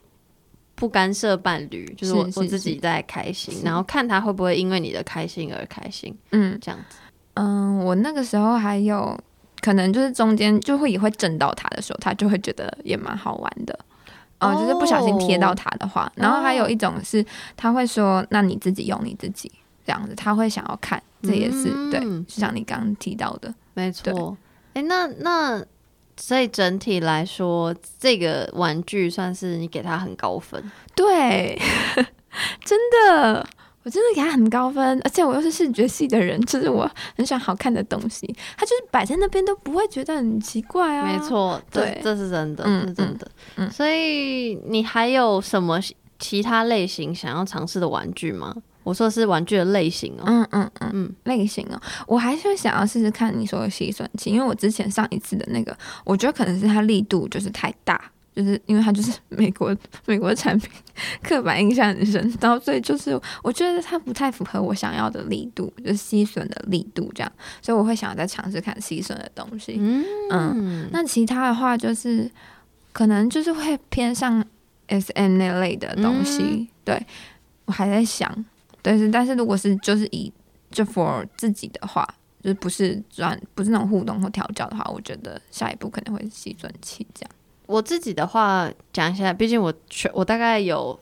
不干涉伴侣，就是我我自己在开心，然后看他会不会因为你的开心而开心，嗯这样子。嗯，我那个时候还有可能就是中间就会也会震到他的时候，他就会觉得也蛮好玩的。哦、就是不小心贴到他的话，然后还有一种是他会说：“那你自己用你自己。”这样子，他会想要看，这也是、对，嗯就像你刚刚提到的，没错。哎、那那所以整体来说，这个玩具算是你给他很高分。对，真的，我真的给他很高分，而且我又是视觉系的人，就是我很喜欢好看的东西，他就是摆在那边都不会觉得很奇怪啊。没，错，对这是真的，是真的。所以你还有什么其他类型想要尝试的玩具吗？我说的是玩具的类型哦。嗯嗯嗯嗯类型哦，我还是想要试试看你说的吸吮器，因为我之前上一次的那个，我觉得可能是它力度就是太大。就是因为它就是 美国美国产品，刻板印象很深，然后所以就是我觉得它不太符合我想要的力度，就是吸吮的力度这样，所以我会想要再尝试看吸吮的东西。嗯嗯那其他的话就是可能就是会偏向 S M 那类的东西，嗯对我还在想，但是但是如果是就是以就 for 自己的话，就是不是转不是那种互动或调教的话，我觉得下一步可能会是吸吮器这样。我自己的话讲一下，毕竟我全我大概有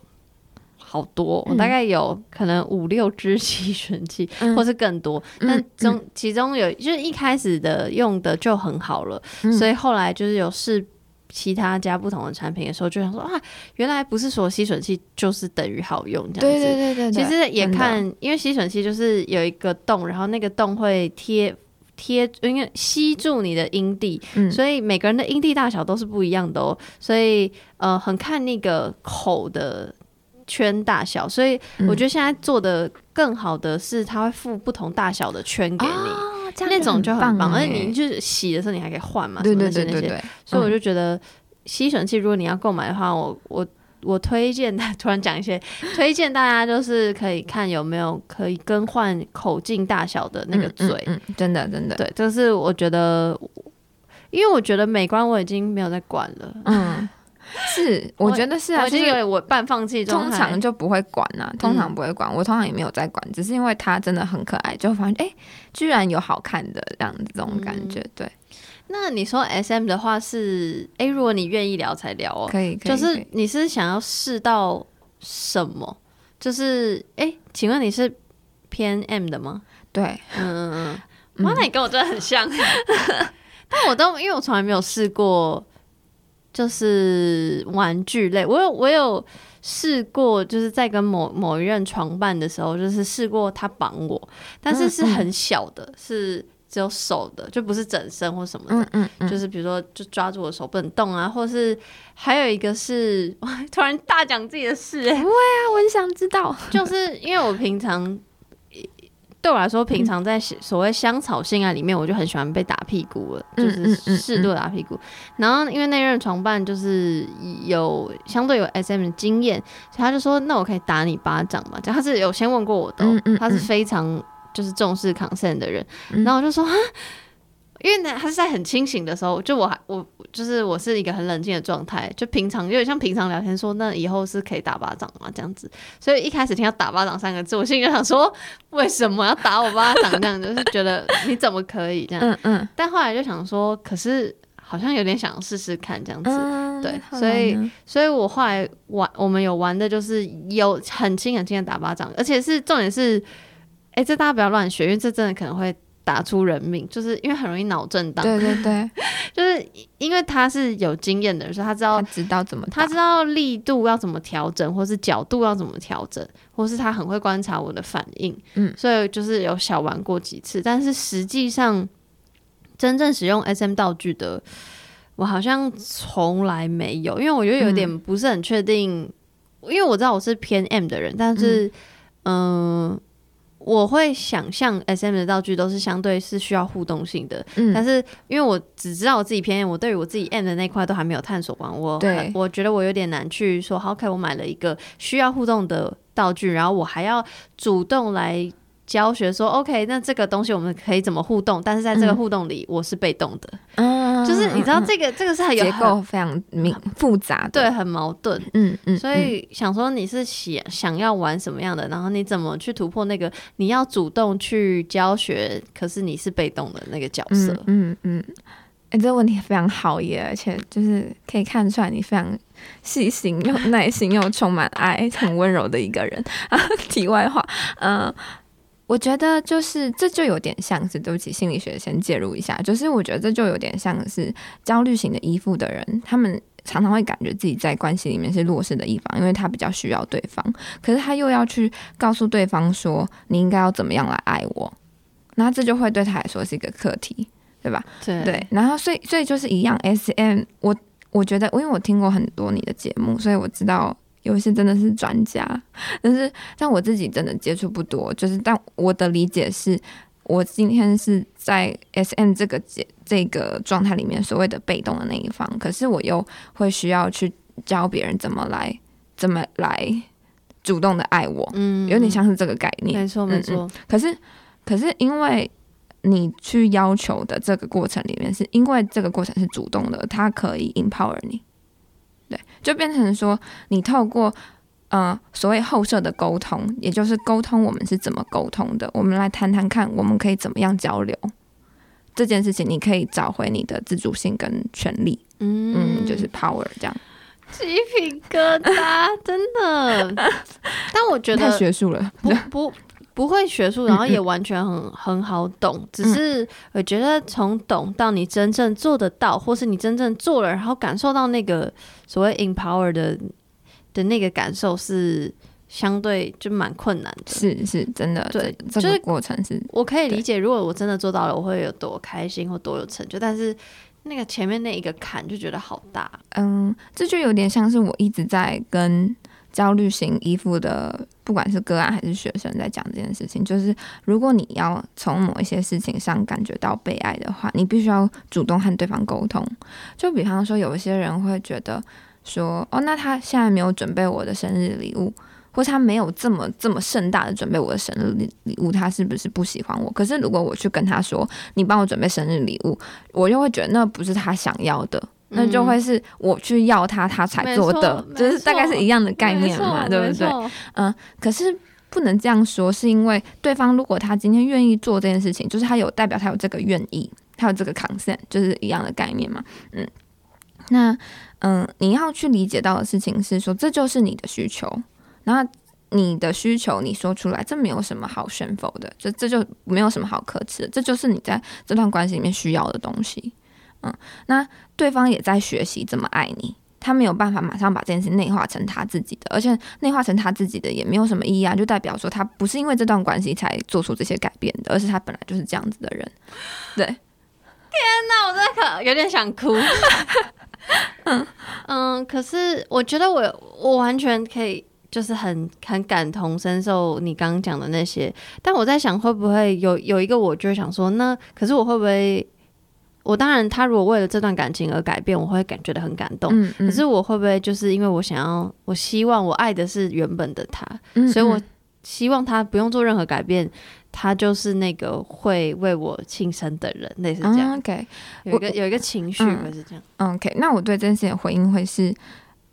好多，嗯我大概有可能五六支 吸吮器，嗯或是更多。嗯但中、其中有就是一开始的用的就很好了，嗯所以后来就是有试其他家不同的产品的时候，就想说啊，原来不是所有吸吮器就是等于好用这样子。对对对对对，其实也看，因为吸吮器就是有一个洞，然后那个洞会贴贴，因为吸住你的阴蒂，嗯所以每个人的阴蒂大小都是不一样的哦。所以呃，很看那个口的圈大小。所以嗯我觉得现在做的更好的是，它会附不同大小的圈给你。哦这样那种就很棒，而欸且你就是洗的时候你还可以换嘛，对对对对对，所以我嗯就觉得吸尘器，如果你要购买的话，我我我推荐，突然讲一些，推荐大家就是可以看有没有可以更换口径大小的那个嘴。嗯嗯真的真的，对，就是我觉得，因为我觉得美观我已经没有在管了，嗯，是，我觉得是啊，是有我半放弃状通。常就不会管呐、通常嗯不会管，我通常也没有在管，只是因为它真的很可爱，就发现哎、诶居然有好看的这样子这种感觉，对，那你说 S M 的话是，哎、如果你愿意聊才聊哦，可以，可以就是你是想要试到什么？就是哎、请问你是偏 M 的吗？对，嗯嗯嗯。嗯哇，那你跟我真的很像，但我都因为我从来没有试过，就是玩具类。我有我有试过，就是在跟某某一任床伴的时候，就是试过他绑我，但是是很小的，是只有手的，就不是整身或什么的。嗯嗯嗯，就是比如说，就抓住我的手不能动啊，或是还有一个是，哇突然大讲自己的事、欸，啊，我很想知道，就是因为我平常对我来说，平常在所谓香草性爱里面，我就很喜欢被打屁股了，嗯就是适度地打屁股。然后因为那任床伴就是有相对有 SM 的经验，所以他就说：“那我可以打你巴掌吗？”这样他是有先问过我的他是嗯非常就是重视 consent 的人。嗯然后我就说：“啊。”因为呢，他是在很清醒的时候，就我还我就是我是一个很冷静的状态，就平常有点像平常聊天说，那以后是可以打巴掌吗？这样子，所以一开始听到打巴掌三个字，我心里就想说，为什么要打我巴掌？这样就是觉得你怎么可以这样？嗯嗯但后来就想说，可是好像有点想试试看这样子。嗯，对所以所以我后来玩，我们有玩的就是有很轻很轻的打巴掌，而且是重点是，哎、这大家不要乱学，因为这真的可能会打出人命，就是因为很容易脑震荡。对对对，就是因为他是有经验的人，所以他知道他知道怎么，他知道力度要怎么调整，或是角度要怎么调整，或是他很会观察我的反应。嗯所以就是有小玩过几次，但是实际上真正使用 SM 道具的，我好像从来没有，因为我觉得有点不是很确定，因为我知道我是偏 M 的人，但是嗯。我会想象 S M 的道具都是相对是需要互动性的，嗯。但是因为我只知道我自己偏 M，我对于我自己 M 的那块都还没有探索完，我对。我觉得我有点难去说，好，OK，我买了一个需要互动的道具，然后我还要主动来教学说，OK，那这个东西我们可以怎么互动？但是在这个嗯互动里，我是被动的，嗯就是你知道嗯这个这个是很有结构非常明复杂的，对，很矛盾。嗯嗯，所以想说你是想想要玩什么样的，然后你怎么去突破那个你要主动去教学，可是你是被动的那个角色。嗯嗯嗯，哎、这个问题非常好耶，而且就是可以看出来你非常细心又 耐心又充满爱、很温柔的一个人。啊，题外话，嗯、我觉得就是这就有点像是，对不起，心理学先介入一下，就是我觉得这就有点像是焦虑型的依附的人，他们。常常会感觉自己在关系里面是弱势的一方，因为他比较需要对方，可是他又要去告诉对方说你应该要怎么样来爱我，那这就会对他来说是一个课题，对吧？对对，然后所以所以就是一样，S M，我我觉得，因为我听过很多你的节目，所以我知道有一些真的是专家，但是但我自己真的接触不多，就是但我的理解是。我今天是在 S M 这个节这个状态里面所谓的被动的那一方，可是我又会需要去教别人怎么来怎么来主动的爱我，嗯有点像是这个概念。没错没错，可是，可是因为你去要求的这个过程里面，是因为这个过程是主动的，它可以 empower 你，对，就变成说你透过呃所谓后设的沟通，也就是沟通我们是怎么沟通的，我们来谈谈看，我们可以怎么样交流。这件事情，你可以找回你的自主性跟权利，嗯，就是 power 这样。鸡皮疙瘩，真的。但我觉得太学术了，不不不会学术，然后也完全很很好懂，只是我觉得从懂到你真正做得到，或是你真正做了，然后感受到那个所谓 empower 的的那个感受是相对就蛮困难的。是是真的，对这个过程是我可以理解，如果我真的做到了，我会有多开心或多有成就，但是那个前面那一个坎就觉得好大。嗯，这就有点像是我一直在跟焦虑型依附的，不管是个案还是学生，在讲这件事情。就是如果你要从某一些事情上感觉到被爱的话，你必须要主动和对方沟通。就比方说，有一些人会觉得说，哦，那他现在没有准备我的生日礼物。或他没有这么这么盛大的准备我的生日礼礼物，他是不是不喜欢我？可是如果我去跟他说，你帮我准备生日礼物，我就会觉得那不是他想要的，那就会是我去要他，他才做的，就是大概是一样的概念嘛，对不对？嗯，可是不能这样说，是因为对方如果他今天愿意做这件事情，就是他有代表他有这个愿意，他有这个 consent，就是一样的概念嘛。嗯，那嗯，你要去理解到的事情是说，这就是你的需求，然后你的需求你说出来，这没有什么好炫否的，这这就没有什么好可耻的，这就是你在这段关系里面需要的东西。嗯，那对方也在学习怎么爱你。他没有办法马上把这件事内化成他自己的，而且内化成他自己的也没有什么意义啊，就代表说他不是因为这段关系才做出这些改变的，而是他本来就是这样子的人。对，天哪我真的可有点想哭。嗯可是我觉得我我完全可以，就是很很感同身受你刚刚讲的那些。但我在想，会不会有有一个我就会想说，那可是我会不会？我当然，他如果为了这段感情而改变，我会感觉得很感动。嗯嗯可是我会不会就是因为我想要，我希望我爱的是原本的他，嗯所以我嗯希望他不用做任何改变，他就是那个会为我庆生的人，类似这样。嗯 OK 有一个有一个情绪嗯会是这样。嗯 OK，那我对这件事情的回应会是，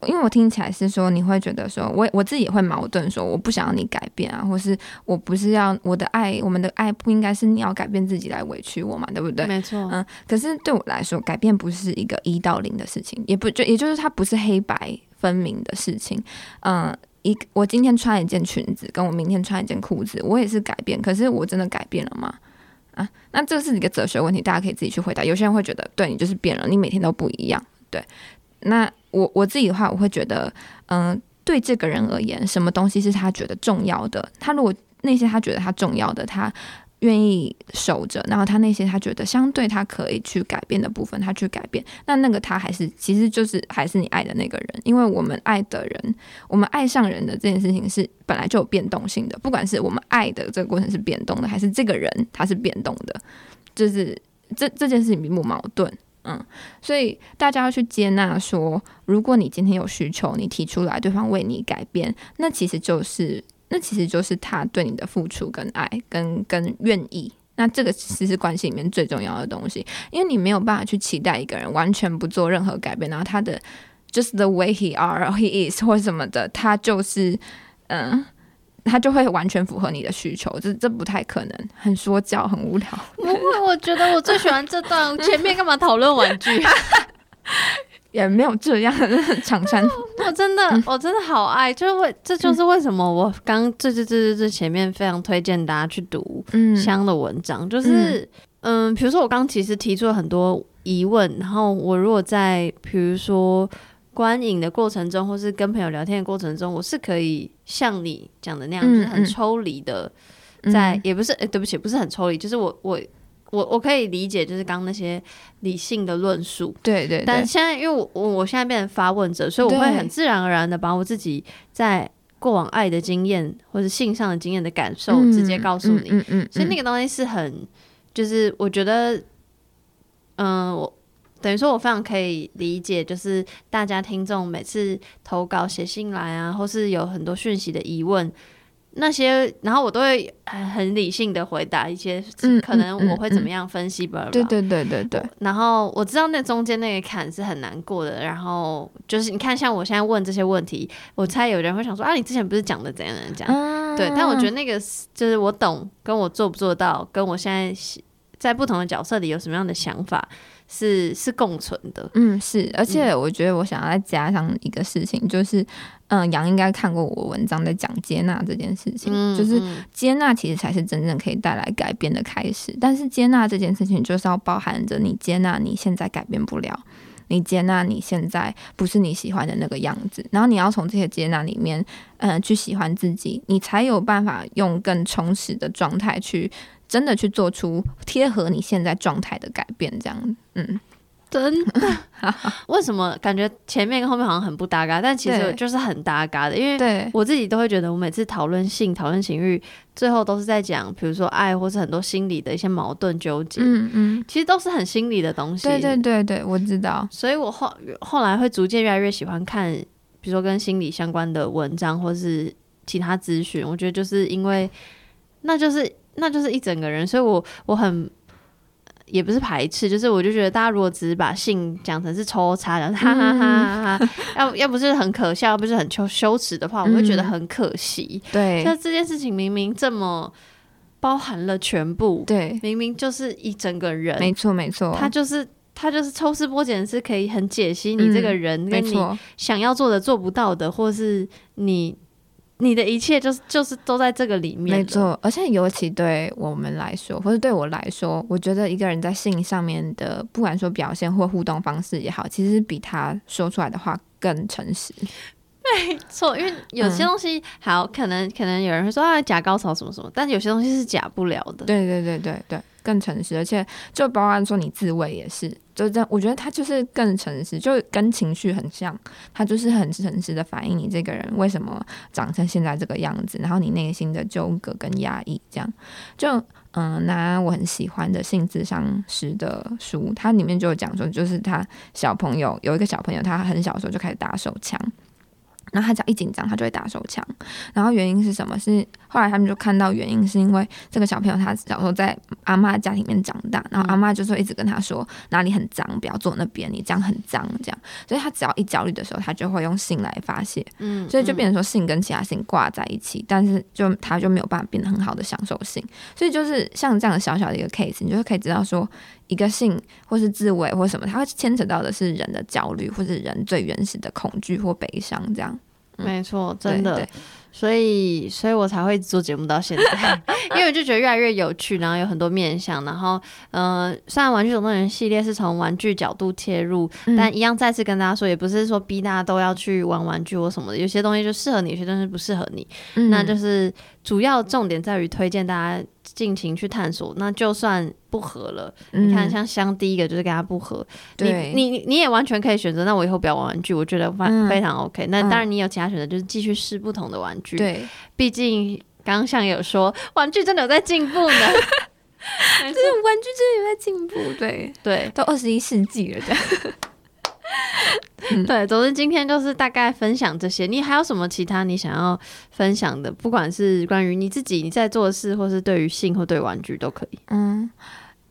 因为我听起来是说你会觉得说我我自己也会矛盾，说我不想要你改变啊，或是我不是要我的爱，我们的爱不应该是你要改变自己来委屈我嘛，对不对？没错，嗯，可是对我来说，改变不是一个一到零的事情，也不就也就是它不是黑白分明的事情。嗯，一我今天穿一件裙子，跟我明天穿一件裤子，我也是改变，可是我真的改变了吗？啊，那这是一个哲学问题，大家可以自己去回答。有些人会觉得，对你就是变了，你每天都不一样，对，那。我我自己的话，我会觉得，嗯，对这个人而言，什么东西是他觉得重要的？他如果那些他觉得他重要的，他愿意守着，然后他那些他觉得相对他可以去改变的部分，他去改变，那那个他还是其实就是还是你爱的那个人，因为我们爱的人，我们爱上人的这件事情是本来就有变动性的，不管是我们爱的这个过程是变动的，还是这个人他是变动的，就是这这件事情并不矛盾。嗯，所以大家要去接纳，说如果你今天有需求，你提出来，对方为你改变，那其实就是那其实就是他对你的付出跟爱跟跟愿意。那这个其实是关系里面最重要的东西，因为你没有办法去期待一个人完全不做任何改变，然后他的 just the way he are he is 或什么的，他就是嗯。他就会完全符合你的需求，这这不太可能，很说教，很无聊。不会，我觉得我最喜欢这段前面干嘛讨论玩具，也没有这样长衫。我真的，我真的好爱，就是为这就是为什么我刚这这这这这前面非常推荐大家去读香的文章，就是嗯，比如说我刚其实提出了很多疑问，然后我如果在比如说。观影的过程中，或是跟朋友聊天的过程中，我是可以像你讲的那样，就是很抽离的，在也不是，哎，对不起，不是很抽离，就是我我我我可以理解，就是刚那些理性的论述，对对。但现在，因为我我我现在变成发问者，所以我会很自然而然的把我自己在过往爱的经验或者性上的经验的感受直接告诉你，嗯嗯。所以那个东西是很，就是我觉得，嗯，我。等于说，我非常可以理解，就是大家听众每次投稿写信来啊，或是有很多讯息的疑问，那些，然后我都会很很理性的回答一些，可能我会怎么样分析吧。对对对对对。然后我知道那中间那个坎是很难过的，然后就是你看，像我现在问这些问题，我猜有人会想说啊，你之前不是讲的怎样怎样？对，但我觉得那个就是我懂，跟我做不做到，跟我现在在不同的角色里有什么样的想法。是是共存的，嗯，是，而且我觉得我想要再加上一个事情，就是，嗯，杨应该看过我文章在讲接纳这件事情，就是接纳其实才是真正可以带来改变的开始，但是接纳这件事情就是要包含着你接纳你现在改变不了，你接纳你现在不是你喜欢的那个样子，然后你要从这些接纳里面，嗯，去喜欢自己，你才有办法用更充实的状态去。真的去做出贴合你现在状态的改变，这样，嗯，真的？为什么感觉前面跟后面好像很不搭嘎？但其实就是很搭嘎的，因为我自己都会觉得，我每次讨论性、讨论情欲，最后都是在讲，比如说爱，或是很多心理的一些矛盾纠结。嗯嗯，其实都是很心理的东西。对对对对，我知道。所以我后后来会逐渐越来越喜欢看，比如说跟心理相关的文章，或是其他资讯。我觉得就是因为，那就是。那就是一整个人，所以我我很也不是排斥，就是我就觉得大家如果只是把性讲成是抽插的，哈哈哈哈，要要不是很可笑，要不是很羞羞耻的话，我会觉得很可惜。对，那这件事情明明这么包含了全部，对，明明就是一整个人，没错没错，他就是他就是抽丝剥茧，是可以很解析你这个人跟你想要做的做不到的，或是你。你的一切就是就是都在这个里面，没错。而且尤其对我们来说，或者对我来说，我觉得一个人在性上面的，不管说表现或互动方式也好，其实比他说出来的话更诚实。没错，因为有些东西 好，可能可能有人会说啊假高潮什么什么，但有些东西是假不了的。对对对对对。更诚实，而且就包含说你自慰也是，就这样，我觉得他就是更诚实，就跟情绪很像，他就是很诚实的反映你这个人为什么长成现在这个样子，然后你内心的纠葛跟压抑，这样就嗯，拿我很喜欢的性智商师的书，它里面就有讲说，就是他小朋友有一个小朋友，他很小的时候就开始打手枪。然后他只要一紧张，他就会打手枪。然后原因是什么？是后来他们就看到原因是因为这个小朋友他小时候在阿妈家里面长大，然后阿妈就说一直跟他说哪里很脏，不要坐那边，你这样很脏，这样，所以他只要一焦虑的时候，他就会用性来发泄，嗯，所以就变成说性跟其他性挂在一起，但是就他就没有办法变得很好的享受性，所以就是像这样小小的一个 case，你就可以知道说一个性或是自慰或什么，它会牵扯到的是人的焦虑或是人最原始的恐惧或悲伤这样。没错，真的。对，所以，所以我才会做节目到现在，因为我就觉得越来越有趣，然后有很多面向，然后，呃，虽然《玩具总动员》系列是从玩具角度切入，嗯。但一样再次跟大家说，也不是说逼大家都要去玩玩具或什么的，有些东西就适合你，有些东西不适合你，嗯。那就是主要重点在于推荐大家尽情去探索。那就算不合了，你看嗯像香第一个就是跟他不合，你你你也完全可以选择，那我以后不要玩玩具，我觉得非嗯非常 OK。那嗯当然你有其他选择，就是继续试不同的玩具。，对，毕竟刚刚像有说，玩具真的有在进步呢。就是玩具真的有在进步，对，对都二十一世纪了，这样。嗯对，总之今天就是大概分享这些。你还有什么其他你想要分享的？不管是关于你自己你在做的事，或是对于性或对玩具都可以。嗯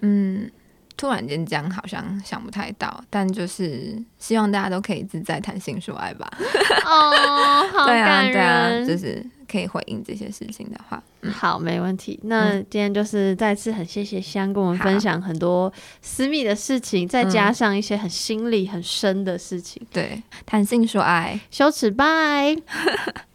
嗯，突然间这样好像想不太到，但就是希望大家都可以自在谈性说爱吧。哦，好对啊，感对啊，就是可以回应这些事情的话，嗯好，没问题。那今天就是再次很谢谢香跟我们分享很多私密的事情，再加上一些很心理很深的事情。对，谈性说爱。羞耻，拜。